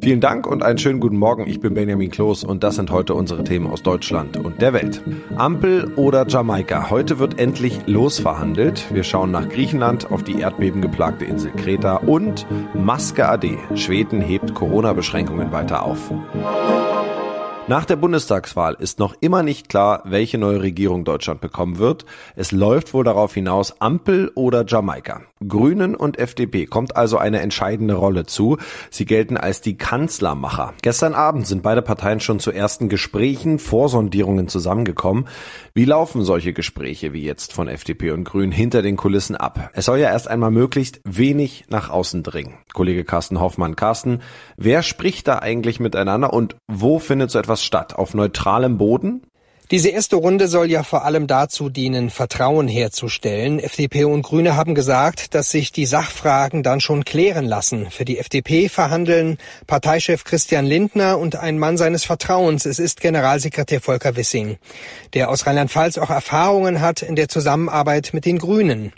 Vielen Dank und einen schönen guten Morgen. Ich bin Benjamin Kloß und das sind heute unsere Themen aus Deutschland und der Welt. Ampel oder Jamaika? Heute wird endlich losverhandelt. Wir schauen nach Griechenland, auf die erdbebengeplagte Insel Kreta und Maske AD. Schweden hebt Corona-Beschränkungen weiter auf. Nach der Bundestagswahl ist noch immer nicht klar, welche neue Regierung Deutschland bekommen wird. Es läuft wohl darauf hinaus Ampel oder Jamaika. Grünen und FDP kommt also eine entscheidende Rolle zu. Sie gelten als die Kanzlermacher. Gestern Abend sind beide Parteien schon zu ersten Gesprächen, Vorsondierungen zusammengekommen. Wie laufen solche Gespräche wie jetzt von FDP und Grünen hinter den Kulissen ab? Es soll ja erst einmal möglichst wenig nach außen dringen. Kollege Carsten Hoffmann, Carsten, wer spricht da eigentlich miteinander und wo findet so etwas etwas statt? Auf neutralem Boden? Diese erste Runde soll ja vor allem dazu dienen, Vertrauen herzustellen. FDP und Grüne haben gesagt, dass sich die Sachfragen dann schon klären lassen. Für die FDP verhandeln Parteichef Christian Lindner und ein Mann seines Vertrauens. Es ist Generalsekretär Volker Wissing, der aus Rheinland-Pfalz auch Erfahrungen hat in der Zusammenarbeit mit den Grünen.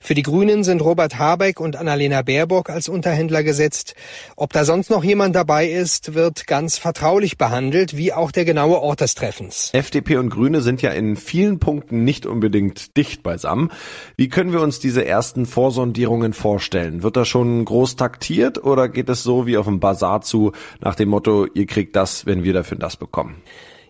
Für die Grünen sind Robert Habeck und Annalena Baerbock als Unterhändler gesetzt. Ob da sonst noch jemand dabei ist, wird ganz vertraulich behandelt, wie auch der genaue Ort des Treffens. FDP FDP und Grüne sind ja in vielen Punkten nicht unbedingt dicht beisammen. Wie können wir uns diese ersten Vorsondierungen vorstellen? Wird da schon groß taktiert oder geht es so wie auf dem Bazar zu nach dem Motto, ihr kriegt das, wenn wir dafür das bekommen?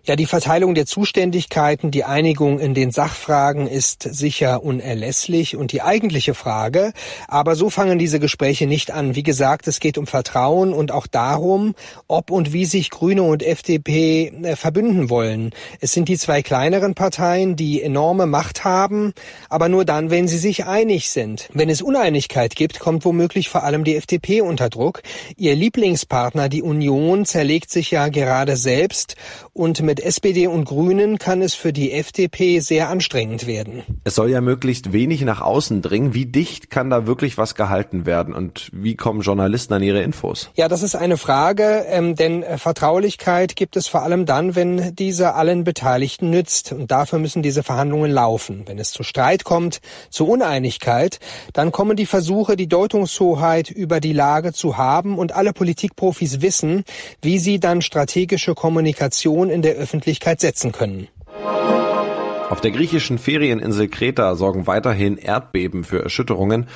Ja, die Verteilung der Zuständigkeiten, die Einigung in den Sachfragen ist sicher unerlässlich und die eigentliche Frage. Aber so fangen diese Gespräche nicht an. Wie gesagt, es geht um Vertrauen und auch darum, ob und wie sich Grüne und FDP äh, verbünden wollen. Es sind die zwei kleineren Parteien, die enorme Macht haben, aber nur dann, wenn sie sich einig sind. Wenn es Uneinigkeit gibt, kommt womöglich vor allem die FDP unter Druck. Ihr Lieblingspartner, die Union, zerlegt sich ja gerade selbst und mit SPD und Grünen kann es für die FDP sehr anstrengend werden. Es soll ja möglichst wenig nach außen dringen. Wie dicht kann da wirklich was gehalten werden und wie kommen Journalisten an ihre Infos? Ja, das ist eine Frage, ähm, denn äh, Vertraulichkeit gibt es vor allem dann, wenn diese allen Beteiligten nützt. Und dafür müssen diese Verhandlungen laufen. Wenn es zu Streit kommt, zu Uneinigkeit, dann kommen die Versuche, die Deutungshoheit über die Lage zu haben und alle Politikprofis wissen, wie sie dann strategische Kommunikation in der Öffentlichkeit setzen können. Auf der griechischen Ferieninsel Kreta sorgen weiterhin Erdbeben für Erschütterungen.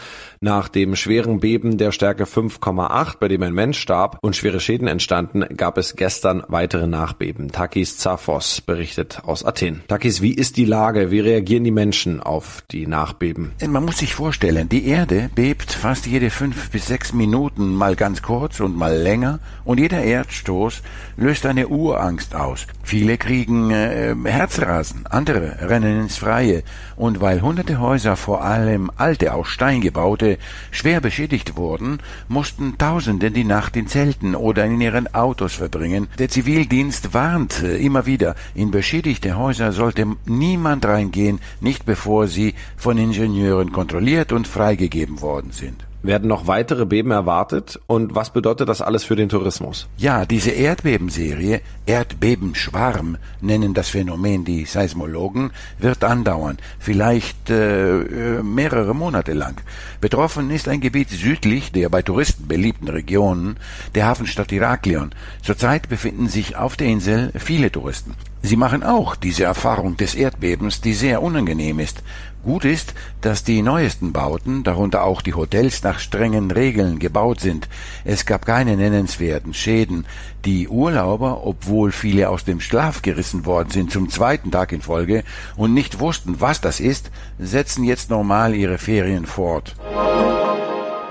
Nach dem schweren Beben der Stärke 5,8, bei dem ein Mensch starb und schwere Schäden entstanden, gab es gestern weitere Nachbeben. Takis Zaphos berichtet aus Athen. Takis, wie ist die Lage? Wie reagieren die Menschen auf die Nachbeben? Man muss sich vorstellen, die Erde bebt fast jede fünf bis sechs Minuten, mal ganz kurz und mal länger, und jeder Erdstoß löst eine Urangst aus. Viele kriegen äh, Herzrasen, andere rennen ins Freie. Und weil hunderte Häuser, vor allem alte, aus Stein gebaute, schwer beschädigt wurden, mussten Tausende die Nacht in Zelten oder in ihren Autos verbringen. Der Zivildienst warnt äh, immer wieder, in beschädigte Häuser sollte niemand reingehen, nicht bevor sie von Ingenieuren kontrolliert und freigegeben worden sind. Werden noch weitere Beben erwartet? Und was bedeutet das alles für den Tourismus? Ja, diese Erdbebenserie, Erdbebenschwarm nennen das Phänomen die Seismologen, wird andauern, vielleicht äh, äh, mehrere Monate lang. Betroffen ist ein Gebiet südlich der bei Touristen beliebten Regionen, der Hafenstadt Iraklion. Zurzeit befinden sich auf der Insel viele Touristen. Sie machen auch diese Erfahrung des Erdbebens, die sehr unangenehm ist. Gut ist, dass die neuesten Bauten, darunter auch die Hotels, nach strengen Regeln gebaut sind. Es gab keine nennenswerten Schäden. Die Urlauber, obwohl viele aus dem Schlaf gerissen worden sind zum zweiten Tag in Folge und nicht wussten, was das ist, setzen jetzt normal ihre Ferien fort.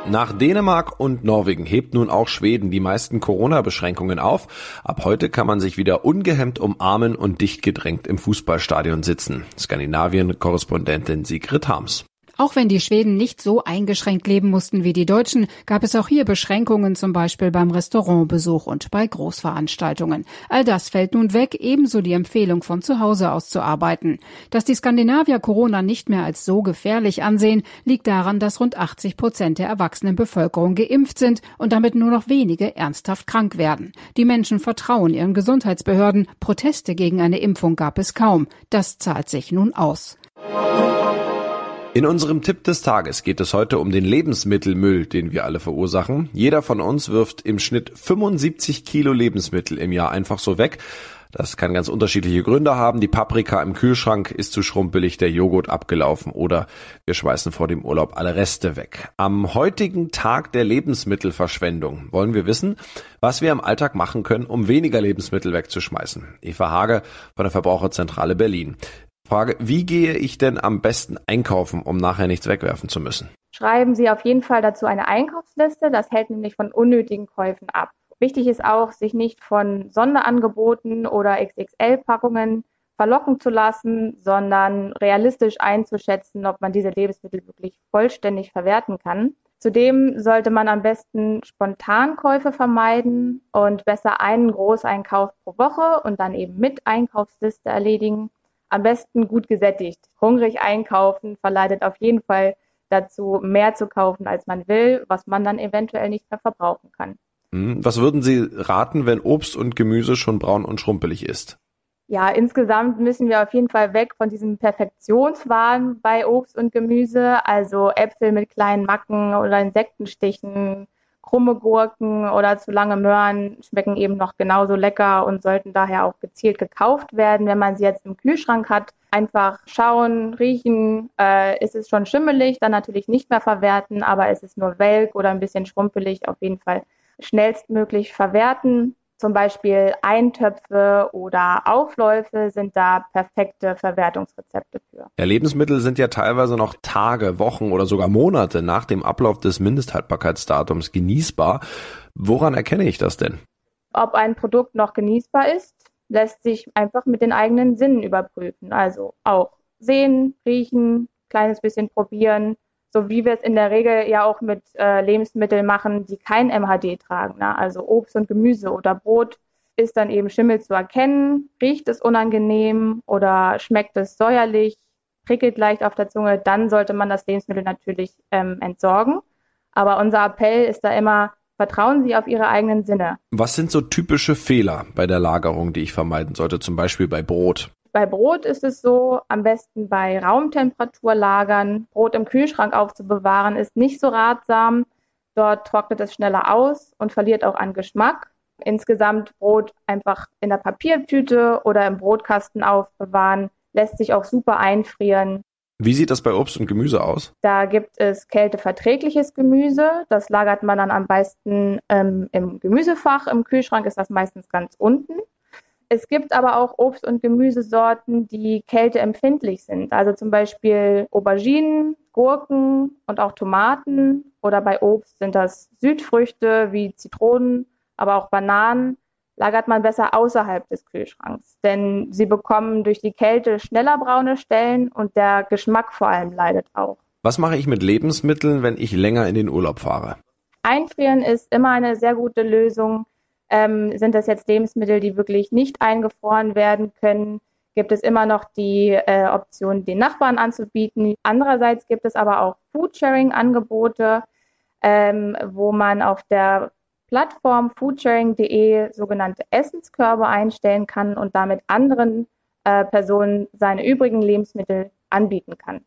Nach Dänemark und Norwegen hebt nun auch Schweden die meisten Corona-Beschränkungen auf. Ab heute kann man sich wieder ungehemmt umarmen und dicht gedrängt im Fußballstadion sitzen. Skandinavien-Korrespondentin Sigrid Harms. Auch wenn die Schweden nicht so eingeschränkt leben mussten wie die Deutschen, gab es auch hier Beschränkungen, zum Beispiel beim Restaurantbesuch und bei Großveranstaltungen. All das fällt nun weg, ebenso die Empfehlung von zu Hause aus zu arbeiten. Dass die Skandinavier Corona nicht mehr als so gefährlich ansehen, liegt daran, dass rund 80 Prozent der erwachsenen Bevölkerung geimpft sind und damit nur noch wenige ernsthaft krank werden. Die Menschen vertrauen ihren Gesundheitsbehörden. Proteste gegen eine Impfung gab es kaum. Das zahlt sich nun aus. In unserem Tipp des Tages geht es heute um den Lebensmittelmüll, den wir alle verursachen. Jeder von uns wirft im Schnitt 75 Kilo Lebensmittel im Jahr einfach so weg. Das kann ganz unterschiedliche Gründe haben. Die Paprika im Kühlschrank ist zu schrumpelig, der Joghurt abgelaufen oder wir schmeißen vor dem Urlaub alle Reste weg. Am heutigen Tag der Lebensmittelverschwendung wollen wir wissen, was wir im Alltag machen können, um weniger Lebensmittel wegzuschmeißen. Eva Hage von der Verbraucherzentrale Berlin. Frage, wie gehe ich denn am besten einkaufen, um nachher nichts wegwerfen zu müssen? Schreiben Sie auf jeden Fall dazu eine Einkaufsliste. Das hält nämlich von unnötigen Käufen ab. Wichtig ist auch, sich nicht von Sonderangeboten oder XXL-Packungen verlocken zu lassen, sondern realistisch einzuschätzen, ob man diese Lebensmittel wirklich vollständig verwerten kann. Zudem sollte man am besten Spontankäufe vermeiden und besser einen Großeinkauf pro Woche und dann eben mit Einkaufsliste erledigen am besten gut gesättigt. Hungrig einkaufen verleitet auf jeden Fall dazu, mehr zu kaufen, als man will, was man dann eventuell nicht mehr verbrauchen kann. Hm, was würden Sie raten, wenn Obst und Gemüse schon braun und schrumpelig ist? Ja, insgesamt müssen wir auf jeden Fall weg von diesem Perfektionswahn bei Obst und Gemüse, also Äpfel mit kleinen Macken oder Insektenstichen, krumme Gurken oder zu lange Möhren schmecken eben noch genauso lecker und sollten daher auch gezielt gekauft werden, wenn man sie jetzt im Kühlschrank hat. Einfach schauen, riechen, äh, ist es schon schimmelig, dann natürlich nicht mehr verwerten, aber ist es nur welk oder ein bisschen schrumpelig, auf jeden Fall schnellstmöglich verwerten. Zum Beispiel Eintöpfe oder Aufläufe sind da perfekte Verwertungsrezepte für. Ja, Lebensmittel sind ja teilweise noch Tage, Wochen oder sogar Monate nach dem Ablauf des Mindesthaltbarkeitsdatums genießbar. Woran erkenne ich das denn? Ob ein Produkt noch genießbar ist, lässt sich einfach mit den eigenen Sinnen überprüfen. Also auch sehen, riechen, kleines bisschen probieren, so wie wir es in der Regel ja auch mit äh, Lebensmitteln machen, die kein MHD tragen. Ne? Also Obst und Gemüse oder Brot ist dann eben Schimmel zu erkennen. Riecht es unangenehm oder schmeckt es säuerlich, prickelt leicht auf der Zunge, dann sollte man das Lebensmittel natürlich ähm, entsorgen. Aber unser Appell ist da immer, vertrauen Sie auf Ihre eigenen Sinne. Was sind so typische Fehler bei der Lagerung, die ich vermeiden sollte, zum Beispiel bei Brot? Bei Brot ist es so, am besten bei Raumtemperatur lagern. Brot im Kühlschrank aufzubewahren ist nicht so ratsam. Dort trocknet es schneller aus und verliert auch an Geschmack. Insgesamt Brot einfach in der Papiertüte oder im Brotkasten aufbewahren lässt sich auch super einfrieren. Wie sieht das bei Obst und Gemüse aus? Da gibt es kälteverträgliches Gemüse. Das lagert man dann am besten ähm, im Gemüsefach. Im Kühlschrank ist das meistens ganz unten. Es gibt aber auch Obst- und Gemüsesorten, die kälteempfindlich sind. Also zum Beispiel Auberginen, Gurken und auch Tomaten. Oder bei Obst sind das Südfrüchte wie Zitronen, aber auch Bananen. Lagert man besser außerhalb des Kühlschranks, denn sie bekommen durch die Kälte schneller braune Stellen und der Geschmack vor allem leidet auch. Was mache ich mit Lebensmitteln, wenn ich länger in den Urlaub fahre? Einfrieren ist immer eine sehr gute Lösung. Ähm, sind das jetzt Lebensmittel, die wirklich nicht eingefroren werden können, gibt es immer noch die äh, Option, den Nachbarn anzubieten. Andererseits gibt es aber auch Foodsharing-Angebote, ähm, wo man auf der Plattform foodsharing.de sogenannte Essenskörbe einstellen kann und damit anderen äh, Personen seine übrigen Lebensmittel anbieten kann.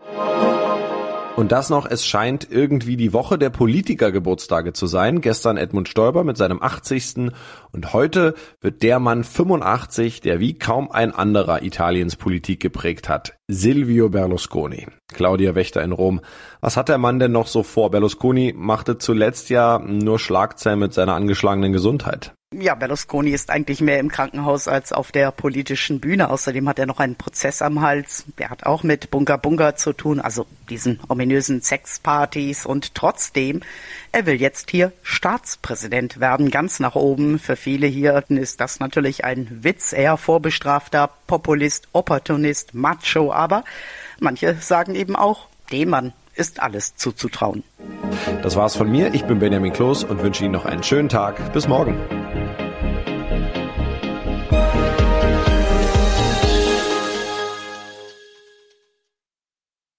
Und das noch, es scheint irgendwie die Woche der Politikergeburtstage zu sein. Gestern Edmund Stoiber mit seinem 80. Und heute wird der Mann 85, der wie kaum ein anderer Italiens Politik geprägt hat. Silvio Berlusconi. Claudia Wächter in Rom. Was hat der Mann denn noch so vor? Berlusconi machte zuletzt ja nur Schlagzeilen mit seiner angeschlagenen Gesundheit. Ja, Berlusconi ist eigentlich mehr im Krankenhaus als auf der politischen Bühne. Außerdem hat er noch einen Prozess am Hals. Der hat auch mit Bunga Bunga zu tun, also diesen ominösen Sexpartys. Und trotzdem, er will jetzt hier Staatspräsident werden, ganz nach oben. Für viele hier ist das natürlich ein Witz. Er vorbestrafter Populist, Opportunist, Macho. Aber manche sagen eben auch, dem Mann ist alles zuzutrauen. Das war's von mir. Ich bin Benjamin Kloß und wünsche Ihnen noch einen schönen Tag. Bis morgen.